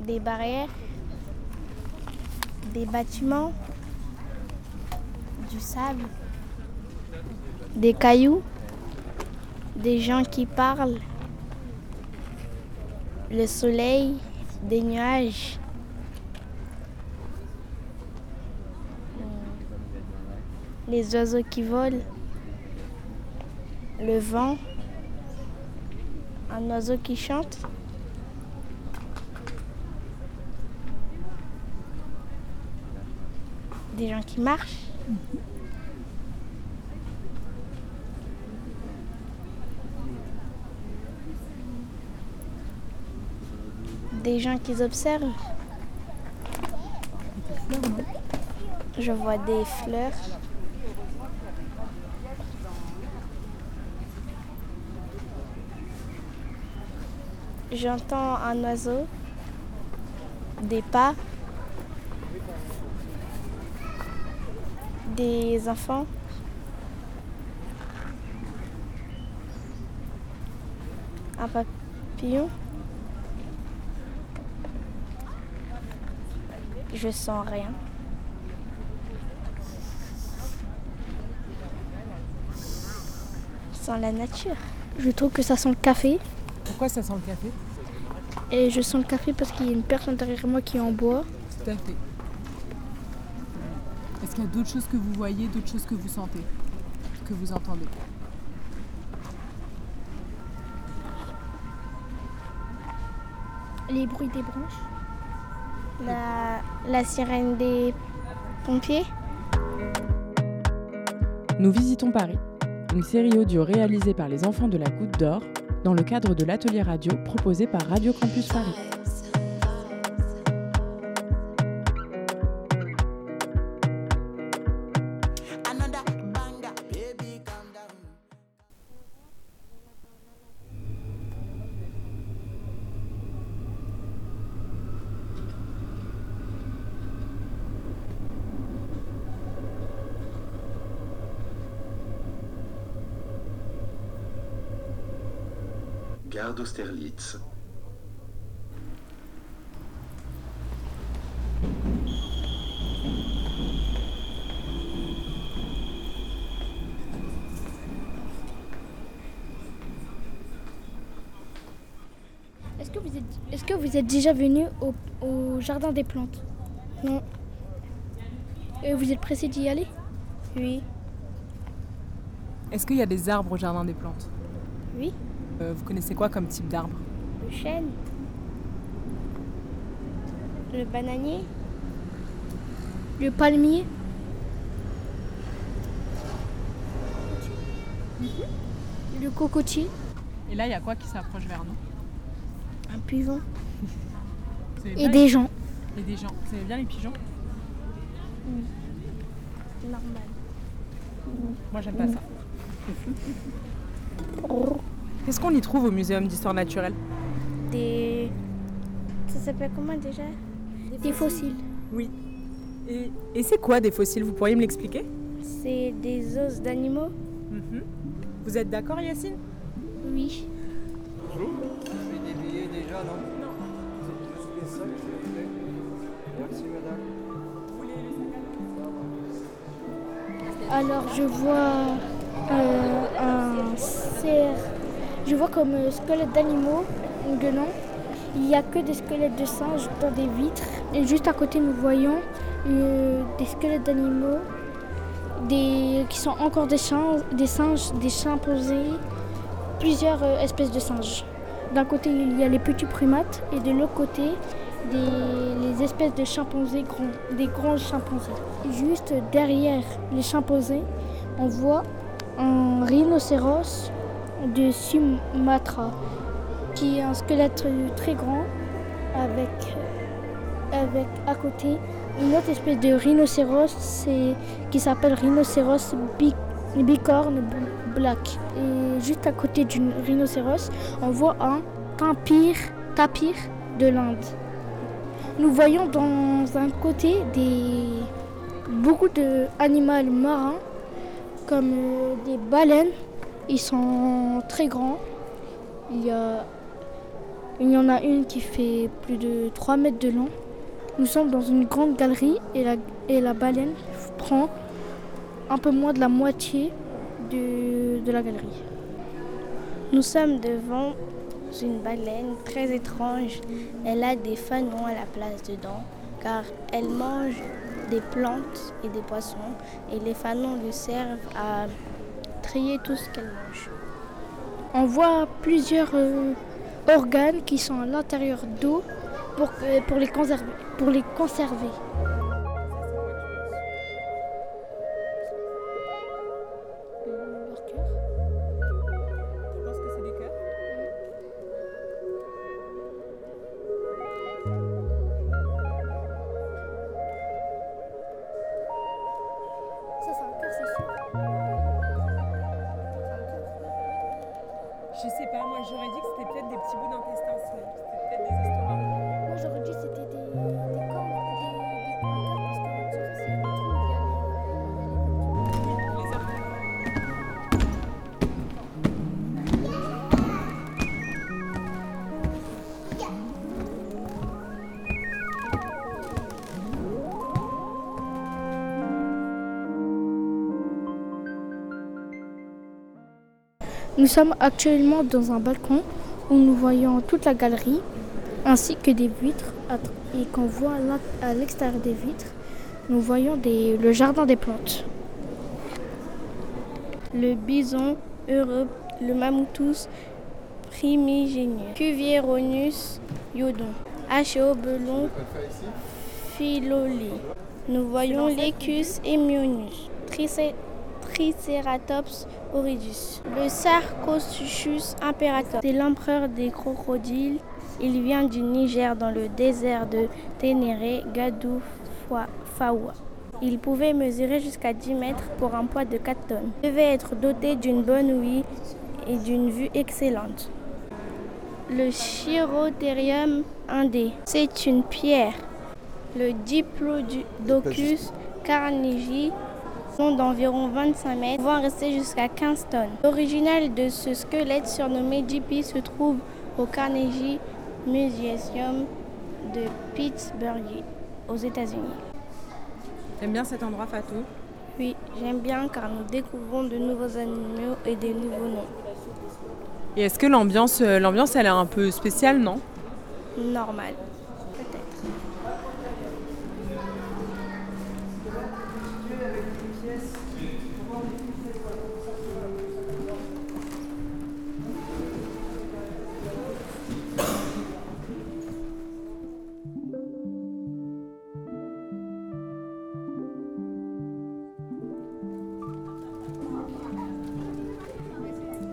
des barrières, des bâtiments, du sable, des cailloux, des gens qui parlent, le soleil, des nuages. Les oiseaux qui volent, le vent, un oiseau qui chante. Des gens qui marchent. Des gens qui observent. Je vois des fleurs. J'entends un oiseau, des pas, des enfants. Un papillon. Je sens rien. Je sens la nature. Je trouve que ça sent le café. Pourquoi ça sent le café? Et je sens le café parce qu'il y a une personne derrière moi qui en boit. Tout à fait. Est-ce qu'il y a d'autres choses que vous voyez, d'autres choses que vous sentez, que vous entendez? Les bruits des branches? La, la sirène des pompiers? Nous visitons Paris, une série audio réalisée par les enfants de la Goutte d'Or dans le cadre de l'atelier radio proposé par Radio Campus Paris. Gare d'Austerlitz. Est-ce que, vous êtes, est-ce que vous êtes déjà venu au, au jardin des plantes? Non. Et vous êtes pressé d'y aller? Oui. Est-ce qu'il y a des arbres au jardin des plantes? Oui. Euh, Vous connaissez quoi comme type d'arbre? Le chêne. Le bananier. Le palmier. Le cocotier. Et là, il y a quoi qui s'approche vers nous? Un pigeon. Et des gens. et des gens. Vous aimez bien les pigeons? Normal. Moi, j'aime pas ça. Qu'est-ce qu'on y trouve au Muséum d'histoire naturelle Des. Ça s'appelle comment déjà? Des fossiles. Oui. Et, et c'est quoi des fossiles? Vous pourriez me l'expliquer? C'est des os d'animaux Mhm. Vous êtes d'accord, Yacine? Oui. des billets déjà, non? Non. C'est ça que je voulais. Merci, madame. Alors je vois euh, un cerf. Je vois comme euh, squelette d'animaux, guenon. Il n'y a que des squelettes de singes dans des vitres. Et juste à côté, nous voyons euh, des squelettes d'animaux, des qui sont encore des, singes, des singes, des chimpanzés, plusieurs euh, espèces de singes. D'un côté, il y a les petits primates et de l'autre côté, des, les espèces de chimpanzés grands, des grands chimpanzés. Juste derrière les chimpanzés, on voit un rhinocéros de Sumatra, qui est un squelette très grand avec, avec à côté une autre espèce de rhinocéros qui s'appelle rhinocéros bi- bicorne black. Et juste à côté du rhinocéros, on voit un tapir, tapir de l'Inde. Nous voyons dans un côté des, beaucoup d'animaux marins comme euh, des baleines. Ils sont très grands. Il y en a une qui fait plus de 3 mètres de long. Nous sommes dans une grande galerie et la, et la baleine prend un peu moins de la moitié de, de la galerie. Nous sommes devant une baleine très étrange. Elle a des fanons à la place dedans car elle mange des plantes et des poissons et les fanons lui servent à trier tout ce qu'elle mange. On voit plusieurs euh, organes qui sont à l'intérieur d'eau pour, les conserver. Nous sommes actuellement dans un balcon où nous voyons toute la galerie ainsi que des vitres et qu'on voit à l'extérieur des vitres, nous voyons des- le jardin des plantes. Le bison, Europe, le mamoutus primigénieux, Cuvieronus iodon, Achéobelon philolé. Nous voyons l'Ecus Tricé- Triceratops oridus, le Sarcosuchus imperator. C'est l'empereur des crocodiles. Il vient du Niger dans le désert de Ténéré, Gadou, Fa- Fawa. Il pouvait mesurer jusqu'à 10 mètres pour un poids de 4 tonnes. Il devait être doté d'une bonne ouïe et d'une vue excellente. Le Chirotherium indé, c'est une pierre. Le Diplodocus carnegie, d'environ 25 mètres, pouvant rester jusqu'à 15 tonnes. L'original de ce squelette surnommé JP se trouve au Carnegie Museum de Pittsburgh, aux États-Unis. T'aimes bien cet endroit, Fatou? Oui, j'aime bien car nous découvrons de nouveaux animaux et des nouveaux noms. Et est-ce que l'ambiance, euh, l'ambiance, elle est un peu spéciale, non? Normal,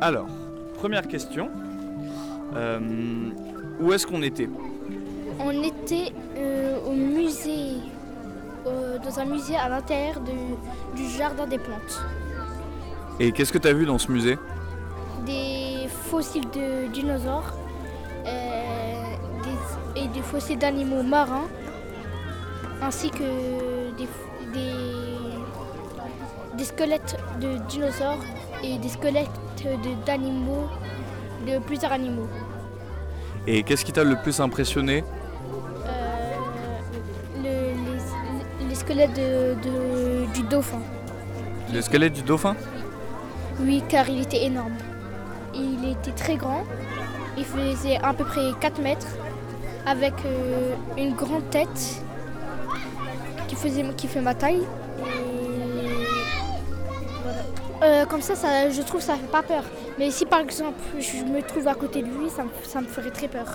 Alors, première question. Euh, où est-ce qu'on était? On était euh, au musée, euh, dans un musée à l'intérieur de- du jardin des plantes. Et qu'est-ce que tu as vu dans ce musée? Des fossiles de dinosaures des- et des fossiles d'animaux marins, ainsi que des, f- des- des squelettes de dinosaures et des squelettes de- d'animaux, de plusieurs animaux. Et qu'est-ce qui t'a le plus impressionné? Euh, le- les, les squelettes de- de- du dauphin. Le squelette du dauphin? Oui, car il était énorme. Il était très grand. Il faisait à peu près 4 mètres avec euh, une grande tête qui, faisait, qui fait ma taille. Euh, comme ça, ça, je trouve que ça fait pas peur. Mais si par exemple je me trouve à côté de lui, ça me, ça me ferait très peur.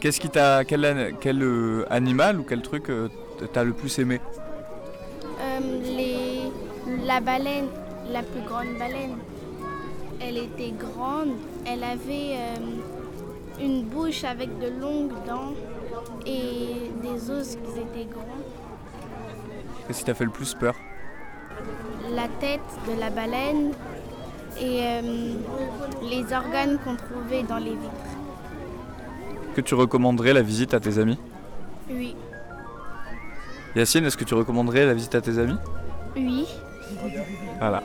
Qu'est-ce qui t'a quel, euh, animal ou quel truc euh, t'as le plus aimé? Euh, les- la baleine, la plus grande baleine, elle était grande. Elle avait euh, une bouche avec de longues dents et des os qui étaient grands. Qu'est-ce qui t'a fait le plus peur? La tête de la baleine et euh, les organes qu'on trouvait dans les vitres. Que tu recommanderais la visite à tes amis? Oui, Yacine, est-ce que tu recommanderais la visite à tes amis? Oui. Voilà.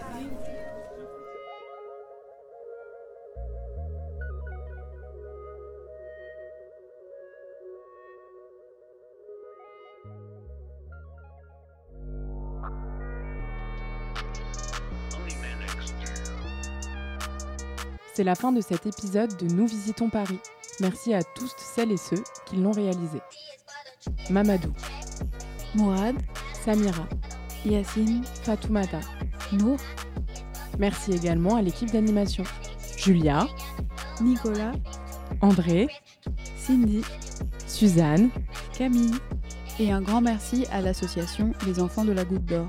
C'est la fin de cet épisode de Nous visitons Paris. Merci à tous celles et ceux qui l'ont réalisé. Mamadou, Mourad, Samira, Yacine, Fatoumata. Nour, Merci également à l'équipe d'animation. Julia, Nicolas, André, Cindy, Suzanne, Camille. Et un grand merci à l'association Les Enfants de la Goutte d'Or.